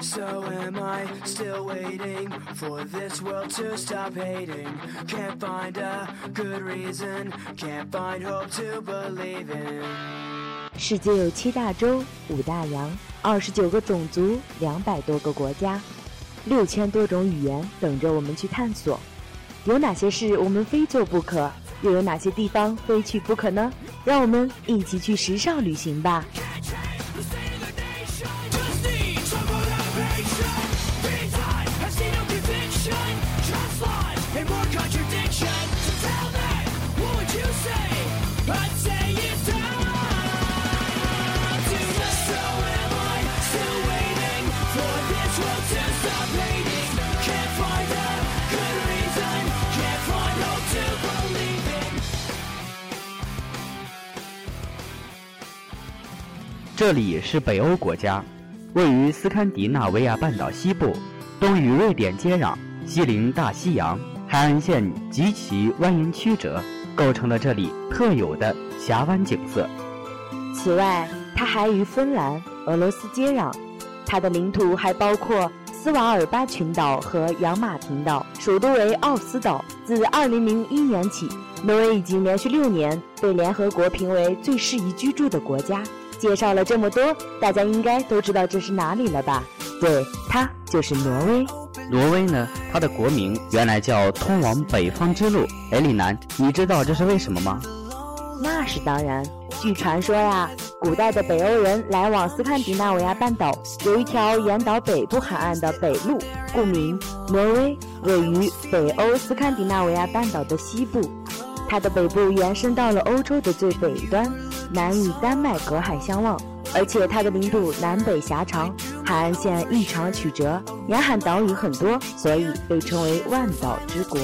So am I still waiting for this world to stop hating? Can't find a good reason, can't find hope to believe in. 世界有七大洲、五大洋、二十九个种族、两百多个国家、六千多种语言等着我们去探索。有哪些事我们非做不可？又有哪些地方非去不可呢？让我们一起去时尚旅行吧！这里是北欧国家，位于斯堪的纳维亚半岛西部，东与瑞典接壤，西临大西洋，海岸线极其蜿蜒曲折，构成了这里特有的峡湾景色。此外，它还与芬兰、俄罗斯接壤，它的领土还包括斯瓦尔巴群岛和养马群岛，首都为奥斯岛。自2001年起，挪威已经连续六年被联合国评为最适宜居住的国家。介绍了这么多，大家应该都知道这是哪里了吧？对，它就是挪威。挪威呢，它的国名原来叫通往北方之路。哎，李楠，你知道这是为什么吗？那是当然。据传说呀，古代的北欧人来往斯堪的纳维亚半岛，有一条沿岛北部海岸的北路，故名。挪威位于北欧斯堪的纳维亚半岛的西部，它的北部延伸到了欧洲的最北端。南与丹麦隔海相望，而且它的领土南北狭长，海岸线异常曲折，沿海岛屿很多，所以被称为万岛之国。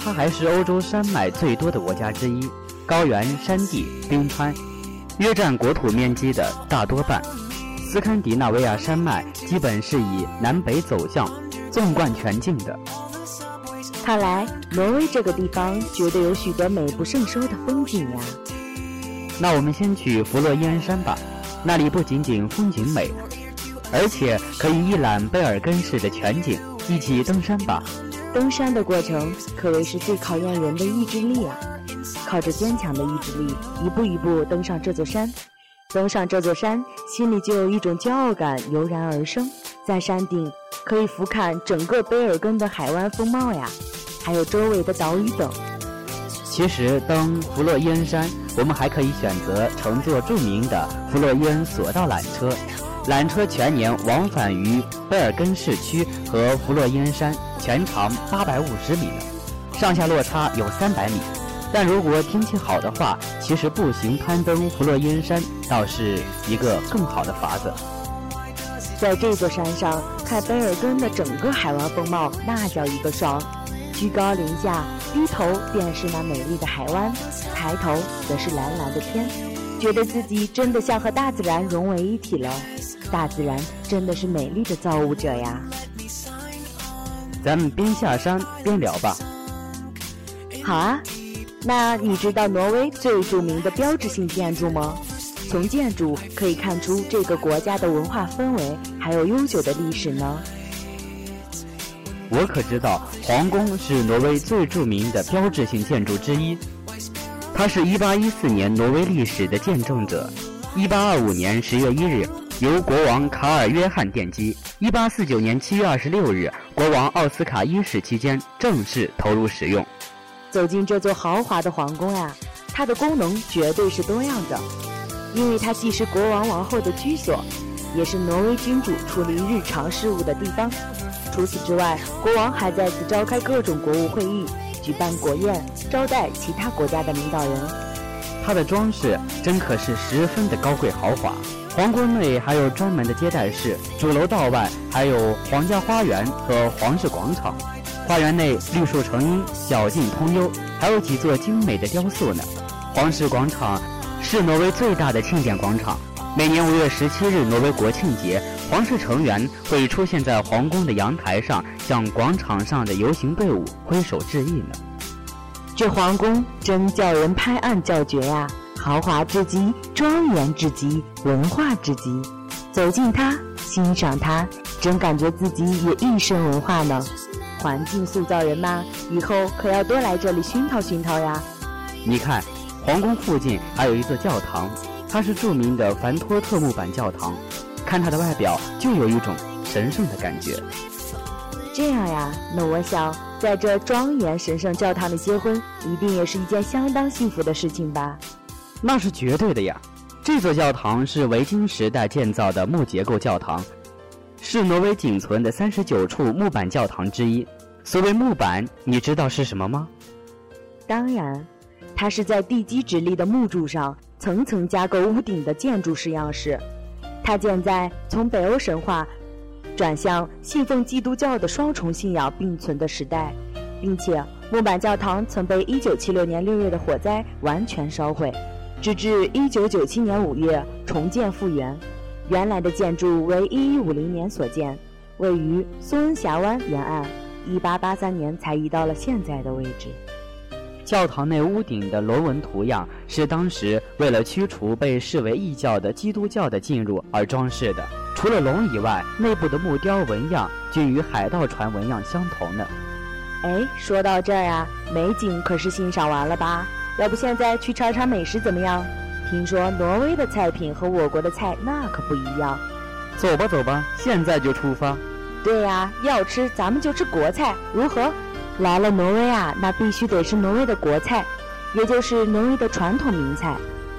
它还是欧洲山脉最多的国家之一，高原、山地、冰川约占国土面积的大多半。斯堪的纳维亚山脉基本是以南北走向，纵贯全境的。看来挪威这个地方绝对有许多美不胜收的风景呀。那我们先去弗洛伊恩山吧，那里不仅仅风景美，而且可以一览贝尔根市的全景。一起登山吧。登山的过程可谓是最考验人的意志力啊！靠着坚强的意志力，一步一步登上这座山。登上这座山，心里就有一种骄傲感油然而生。在山顶可以俯瞰整个贝尔根的海湾风貌呀，还有周围的岛屿等。其实登弗洛伊恩山。我们还可以选择乘坐著名的弗洛伊恩索道缆车，缆车全年往返于贝尔根市区和弗洛伊恩山，全长八百五十米，上下落差有三百米。但如果天气好的话，其实步行攀登弗洛伊恩山倒是一个更好的法子。在这座山上看贝尔根的整个海湾风貌，那叫一个爽。居高临下，低头便是那美丽的海湾，抬头则是蓝蓝的天，觉得自己真的像和大自然融为一体了。大自然真的是美丽的造物者呀！咱们边下山边聊吧。好啊，那你知道挪威最著名的标志性建筑吗？从建筑可以看出这个国家的文化氛围，还有悠久的历史呢。我可知道，皇宫是挪威最著名的标志性建筑之一。它是一八一四年挪威历史的见证者。一八二五年十月一日，由国王卡尔约翰奠基。一八四九年七月二十六日，国王奥斯卡一世期间正式投入使用。走进这座豪华的皇宫呀，它的功能绝对是多样的，因为它既是国王王后的居所，也是挪威君主处理日常事务的地方。除此之外，国王还在此召开各种国务会议，举办国宴，招待其他国家的领导人。它的装饰真可是十分的高贵豪华。皇宫内还有专门的接待室，主楼道外还有皇家花园和皇室广场。花园内绿树成荫，小径通幽，还有几座精美的雕塑呢。皇室广场是挪威最大的庆典广场。每年五月十七日，挪威国庆节。皇室成员会出现在皇宫的阳台上，向广场上的游行队伍挥手致意呢。这皇宫真叫人拍案叫绝呀，豪华至极，庄严至极，文化至极。走进它，欣赏它，真感觉自己也一身文化呢。环境塑造人嘛，以后可要多来这里熏陶熏陶呀。你看，皇宫附近还有一座教堂，它是著名的凡托特木板教堂，看它的外表就有一种神圣的感觉。这样呀，那我想在这庄严神圣教堂里结婚，一定也是一件相当幸福的事情吧？那是绝对的呀。这座教堂是维京时代建造的木结构教堂，是挪威仅存的三十九处木板教堂之一。所谓木板，你知道是什么吗？当然。它是在地基直立的木柱上层层加构屋顶的建筑式样式。它建在从北欧神话转向信奉基督教的双重信仰并存的时代，并且木板教堂曾被1976年6月的火灾完全烧毁，直至1997年5月重建复原。原来的建筑为1150年所建，位于苏恩峡湾沿岸，1883年才移到了现在的位置。教堂内屋顶的螺纹图样是当时为了驱除被视为异教的基督教的进入而装饰的。除了龙以外，内部的木雕纹样均与海盗船纹样相同呢。哎，说到这儿啊，美景可是欣赏完了吧？要不现在去尝尝美食怎么样？听说挪威的菜品和我国的菜那可不一样。走吧走吧，现在就出发。对呀，要吃咱们就吃国菜，如何？来了挪威啊，那必须得是挪威的国菜，也就是挪威的传统名菜。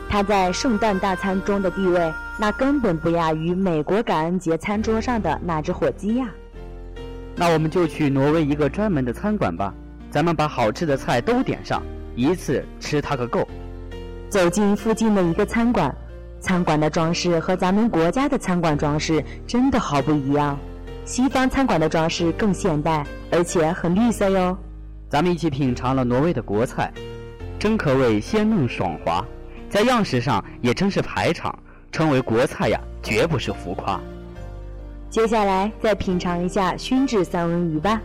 它在圣诞大餐中的地位，那根本不亚于美国感恩节餐桌上的那只火鸡呀。那我们就去挪威一个专门的餐馆吧，咱们把好吃的菜都点上，一次吃它个够。走进附近的一个餐馆，餐馆的装饰和咱们国家的餐馆装饰真的好不一样。西方餐馆的装饰更现代，而且很绿色哟。咱们一起品尝了挪威的国菜，真可谓鲜嫩爽滑，在样式上也真是排场，称为国菜呀，绝不是浮夸。接下来再品尝一下熏制三文鱼吧。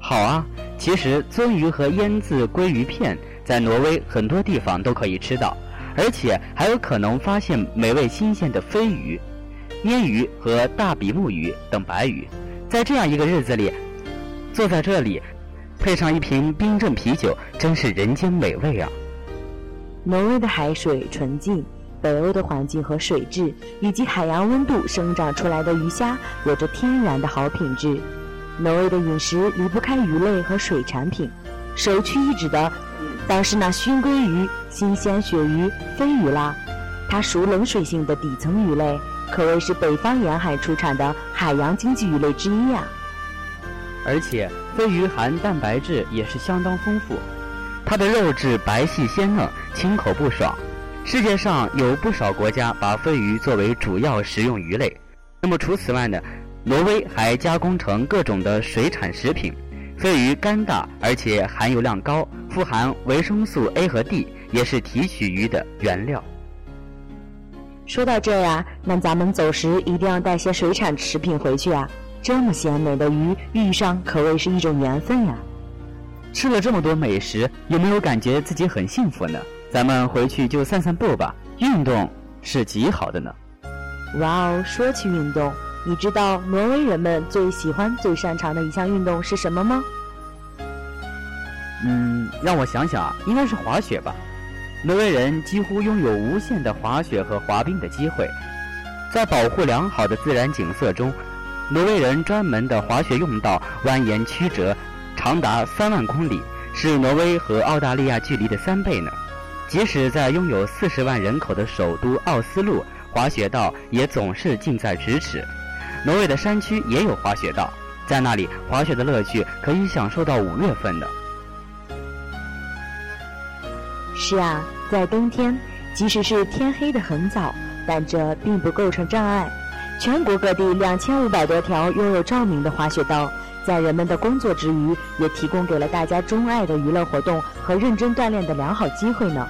好啊，其实鳟鱼和腌制鲑鱼片在挪威很多地方都可以吃到，而且还有可能发现美味新鲜的飞鱼。鲶鱼和大比目鱼等白鱼，在这样一个日子里，坐在这里，配上一瓶冰镇啤酒，真是人间美味啊！挪威的海水纯净，北欧的环境和水质以及海洋温度生长出来的鱼虾有着天然的好品质。挪威的饮食离不开鱼类和水产品，首屈一指的当是那熏鲑鱼、新鲜鳕鱼、飞鱼啦。它属冷水性的底层鱼类。可谓是北方沿海出产的海洋经济鱼类之一呀。而且鲱鱼含蛋白质也是相当丰富，它的肉质白细鲜嫩，清口不爽。世界上有不少国家把鲱鱼作为主要食用鱼类。那么除此外呢？挪威还加工成各种的水产食品。鲱鱼肝大，而且含油量高，富含维生素 A 和 D，也是提取鱼的原料。说到这呀，那咱们走时一定要带些水产食品回去啊！这么鲜美的鱼遇上可谓是一种缘分呀。吃了这么多美食，有没有感觉自己很幸福呢？咱们回去就散散步吧，运动是极好的呢。哇哦，说起运动，你知道挪威人们最喜欢、最擅长的一项运动是什么吗？嗯，让我想想啊，应该是滑雪吧。挪威人几乎拥有无限的滑雪和滑冰的机会，在保护良好的自然景色中，挪威人专门的滑雪用道蜿蜒曲折，长达三万公里，是挪威和澳大利亚距离的三倍呢。即使在拥有四十万人口的首都奥斯陆，滑雪道也总是近在咫尺。挪威的山区也有滑雪道，在那里滑雪的乐趣可以享受到五月份的。是啊，在冬天，即使是天黑的很早，但这并不构成障碍。全国各地两千五百多条拥有照明的滑雪道，在人们的工作之余，也提供给了大家钟爱的娱乐活动和认真锻炼的良好机会呢。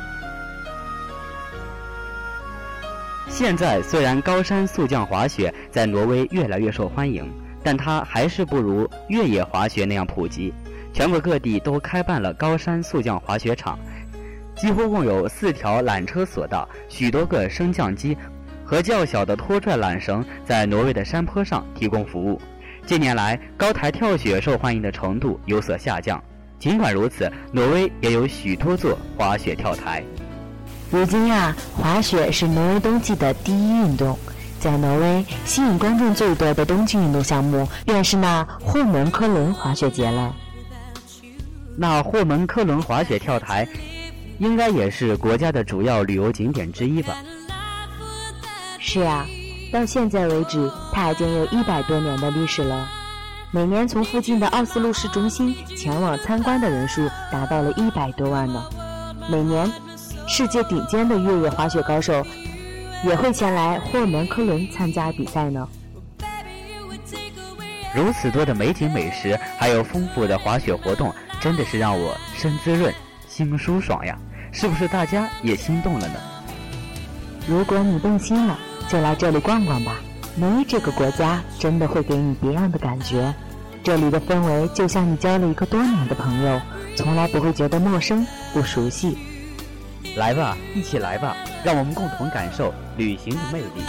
现在虽然高山速降滑雪在挪威越来越受欢迎，但它还是不如越野滑雪那样普及。全国各地都开办了高山速降滑雪场。几乎共有四条缆车索道、许多个升降机和较小的拖拽缆绳在挪威的山坡上提供服务。近年来，高台跳雪受欢迎的程度有所下降。尽管如此，挪威也有许多座滑雪跳台。如今呀，滑雪是挪威冬季的第一运动。在挪威，吸引观众最多的冬季运动项目便是那霍门科伦滑雪节了。那霍门科伦滑雪跳台，应该也是国家的主要旅游景点之一吧？是啊，到现在为止，它已经有一百多年的历史了。每年从附近的奥斯陆市中心前往参观的人数达到了一百多万呢。每年，世界顶尖的越野滑雪高手。也会前来霍门科伦参加比赛呢。如此多的美景美食，还有丰富的滑雪活动，真的是让我身滋润、心舒爽呀！是不是大家也心动了呢？如果你动心了，就来这里逛逛吧。挪威这个国家真的会给你别样的感觉，这里的氛围就像你交了一个多年的朋友，从来不会觉得陌生、不熟悉。来吧，一起来吧，让我们共同感受旅行的魅力。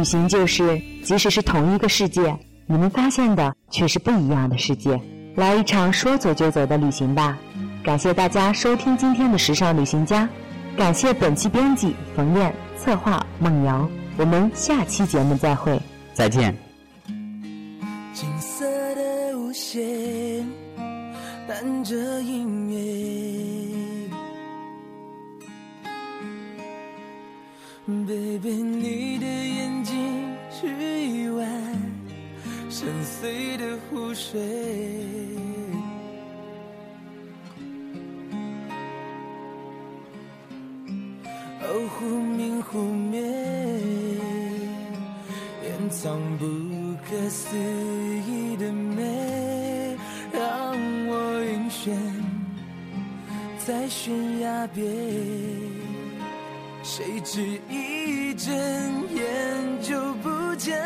旅行就是，即使是同一个世界，你们发现的却是不一样的世界。来一场说走就走的旅行吧！感谢大家收听今天的时尚旅行家，感谢本期编辑冯燕，策划梦瑶。我们下期节目再会，再见。金色的无限，伴着音乐，baby 你醉。的湖水，哦，忽明忽灭，掩藏不可思议的美，让我晕眩在悬崖边，谁知一睁眼就不见。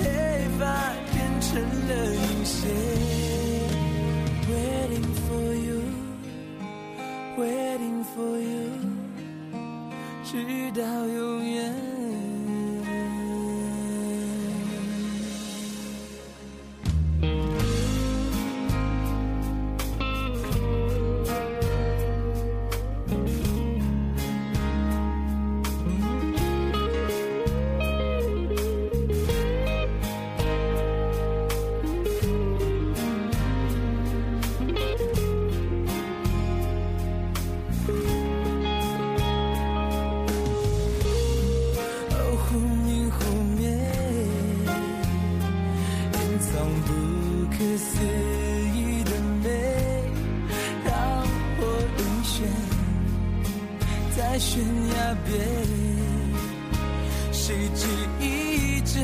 黑发变成了银线 waiting for you waiting for you 直到永远在悬崖边谁知一切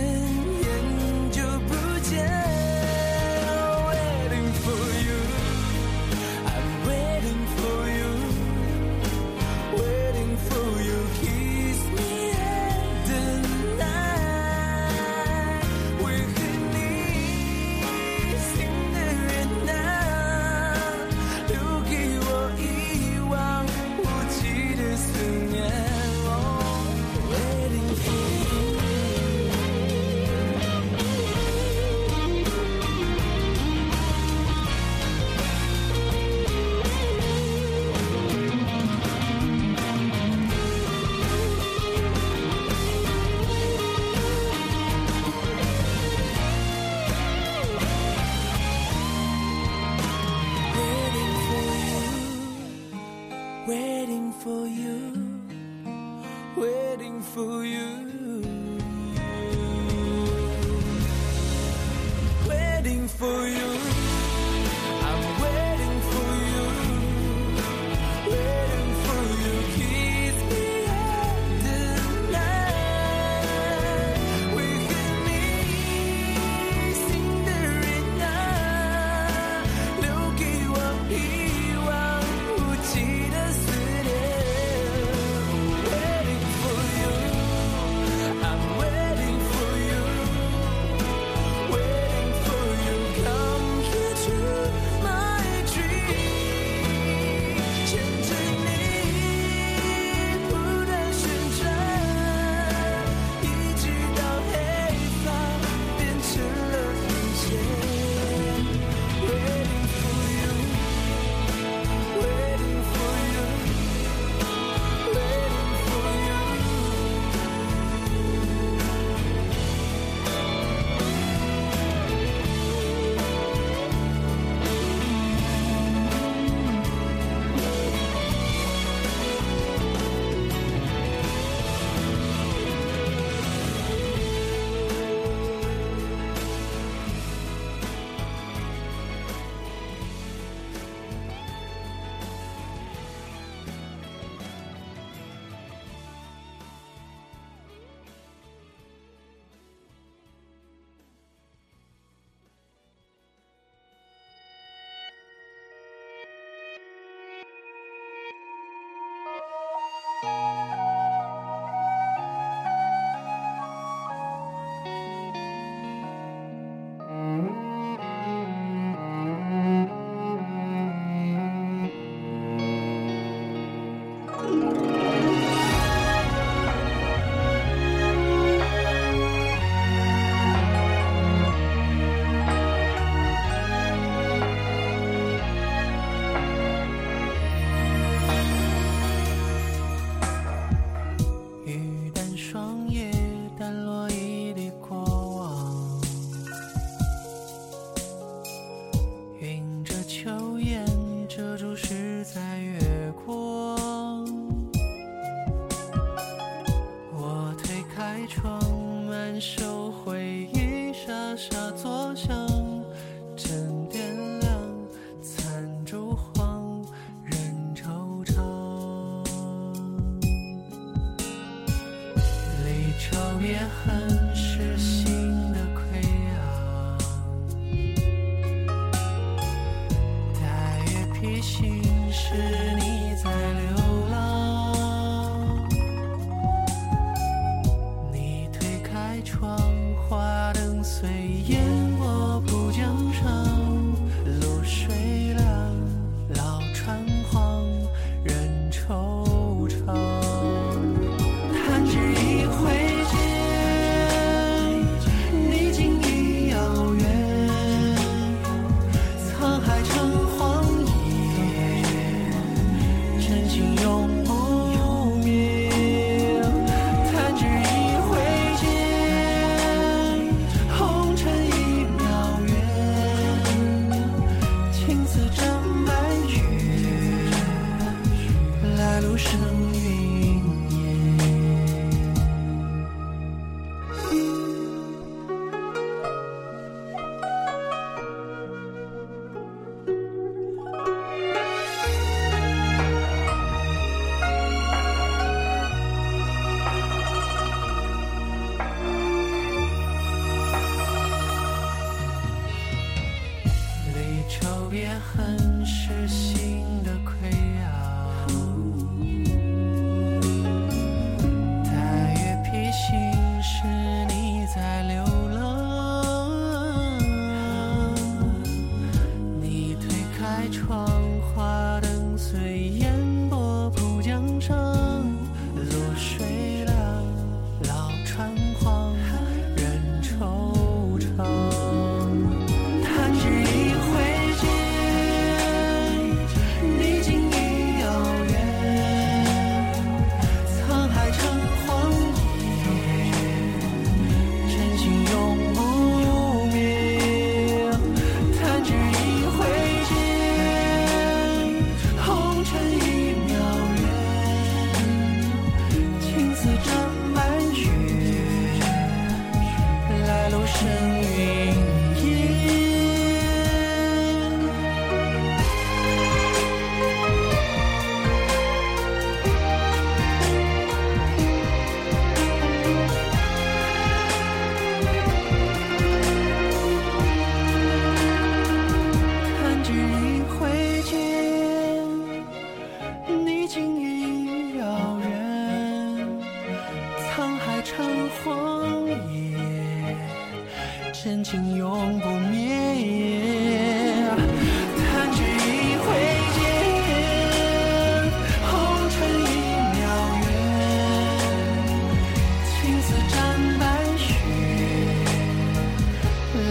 别恨是心的亏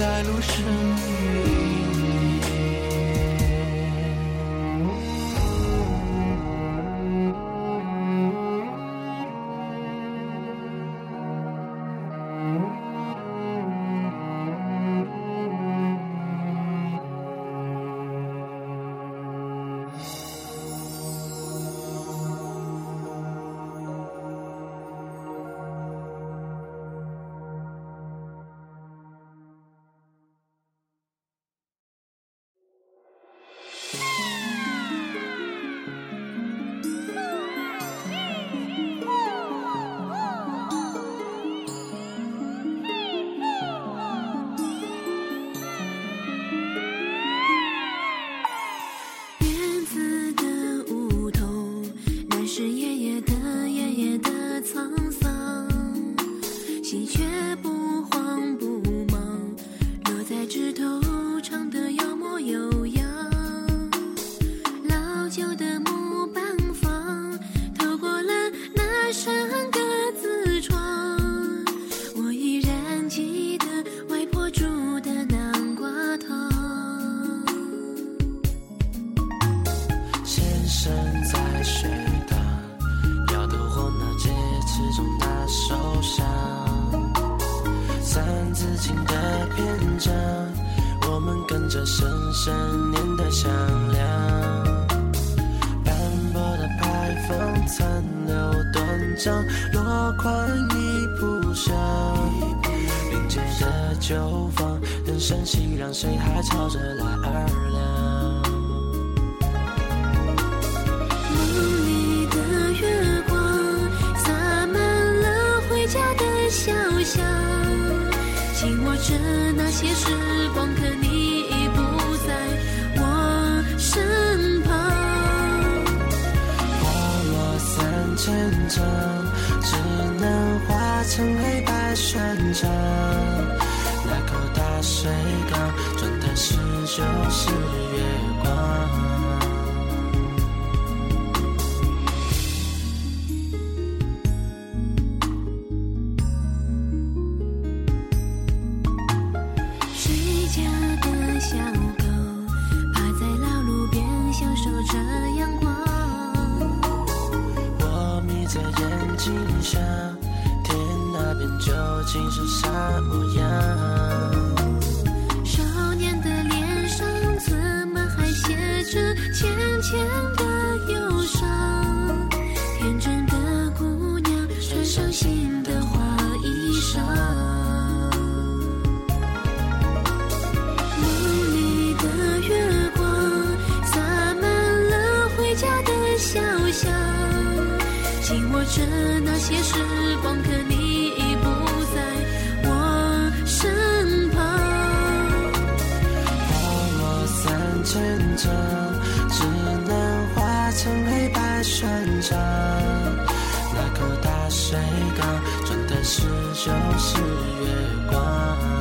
白露生于。沧桑，喜鹊不慌不忙，落在枝头，唱得有模有。落款已铺上。临街的酒坊，人声熙攘，谁还吵着来二两？梦里的月光，洒满了回家的小巷。紧握着那些时光，可你已不在我身旁。花落三千丈。很长，那口大水缸装的是就是月光。谁家的小狗趴在老路边，享受着阳光。我眯着眼睛想。竟是啥模样。一转头时就是月光。